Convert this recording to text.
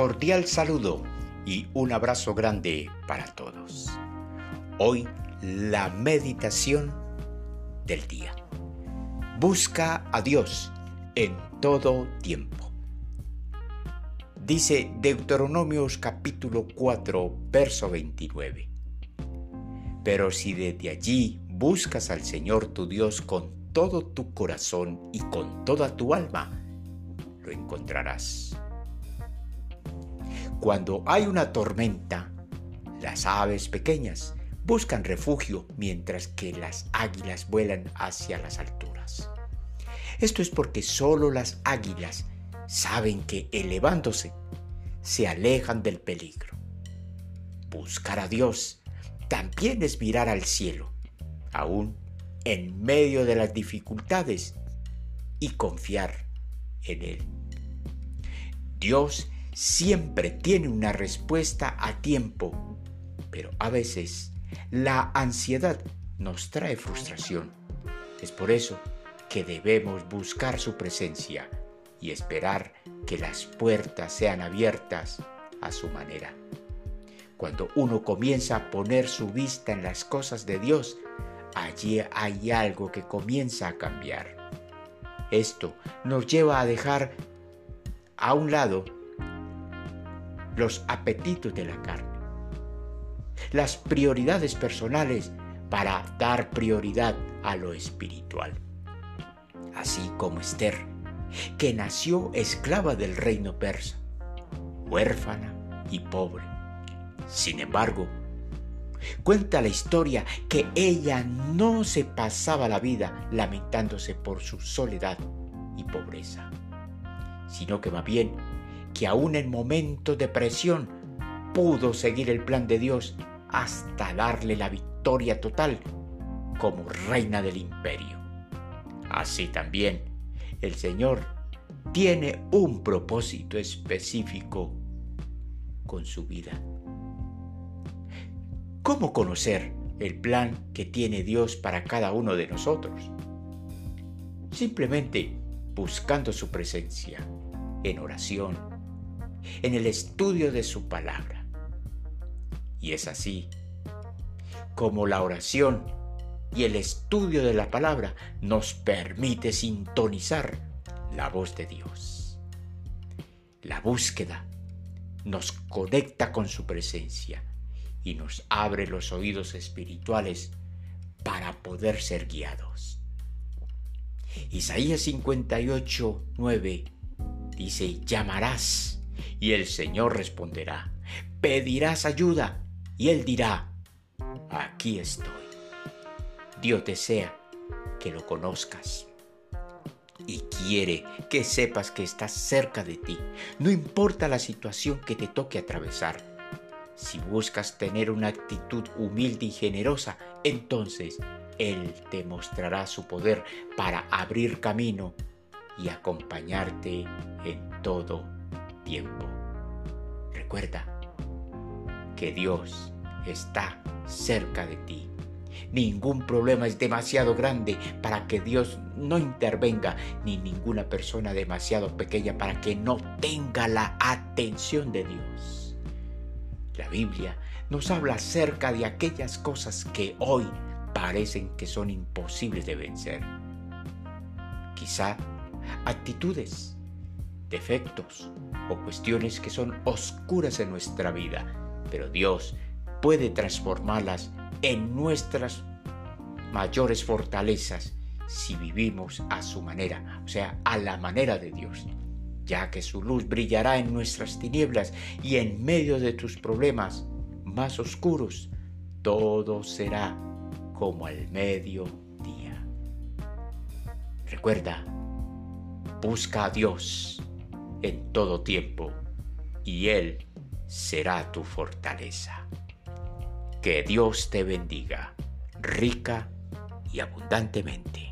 cordial saludo y un abrazo grande para todos. Hoy la meditación del día. Busca a Dios en todo tiempo. Dice Deuteronomios capítulo 4, verso 29. Pero si desde allí buscas al Señor tu Dios con todo tu corazón y con toda tu alma, lo encontrarás. Cuando hay una tormenta, las aves pequeñas buscan refugio mientras que las águilas vuelan hacia las alturas. Esto es porque solo las águilas saben que elevándose se alejan del peligro. Buscar a Dios también es mirar al cielo, aún en medio de las dificultades, y confiar en Él. Dios siempre tiene una respuesta a tiempo, pero a veces la ansiedad nos trae frustración. Es por eso que debemos buscar su presencia y esperar que las puertas sean abiertas a su manera. Cuando uno comienza a poner su vista en las cosas de Dios, allí hay algo que comienza a cambiar. Esto nos lleva a dejar a un lado los apetitos de la carne, las prioridades personales para dar prioridad a lo espiritual. Así como Esther, que nació esclava del reino persa, huérfana y pobre. Sin embargo, cuenta la historia que ella no se pasaba la vida lamentándose por su soledad y pobreza, sino que más bien que aún en momentos de presión pudo seguir el plan de Dios hasta darle la victoria total como reina del imperio. Así también, el Señor tiene un propósito específico con su vida. ¿Cómo conocer el plan que tiene Dios para cada uno de nosotros? Simplemente buscando su presencia en oración, en el estudio de su palabra. Y es así como la oración y el estudio de la palabra nos permite sintonizar la voz de Dios. La búsqueda nos conecta con su presencia y nos abre los oídos espirituales para poder ser guiados. Isaías 58, 9 dice, llamarás y el Señor responderá. Pedirás ayuda y Él dirá, aquí estoy. Dios desea que lo conozcas y quiere que sepas que estás cerca de ti, no importa la situación que te toque atravesar. Si buscas tener una actitud humilde y generosa, entonces Él te mostrará su poder para abrir camino y acompañarte en todo tiempo. Recuerda que Dios está cerca de ti. Ningún problema es demasiado grande para que Dios no intervenga, ni ninguna persona demasiado pequeña para que no tenga la atención de Dios. La Biblia nos habla acerca de aquellas cosas que hoy parecen que son imposibles de vencer. Quizá actitudes, defectos o cuestiones que son oscuras en nuestra vida, pero Dios puede transformarlas en nuestras mayores fortalezas si vivimos a su manera, o sea, a la manera de Dios, ya que su luz brillará en nuestras tinieblas y en medio de tus problemas más oscuros, todo será como al mediodía. Recuerda, busca a Dios en todo tiempo y Él será tu fortaleza. Que Dios te bendiga rica y abundantemente.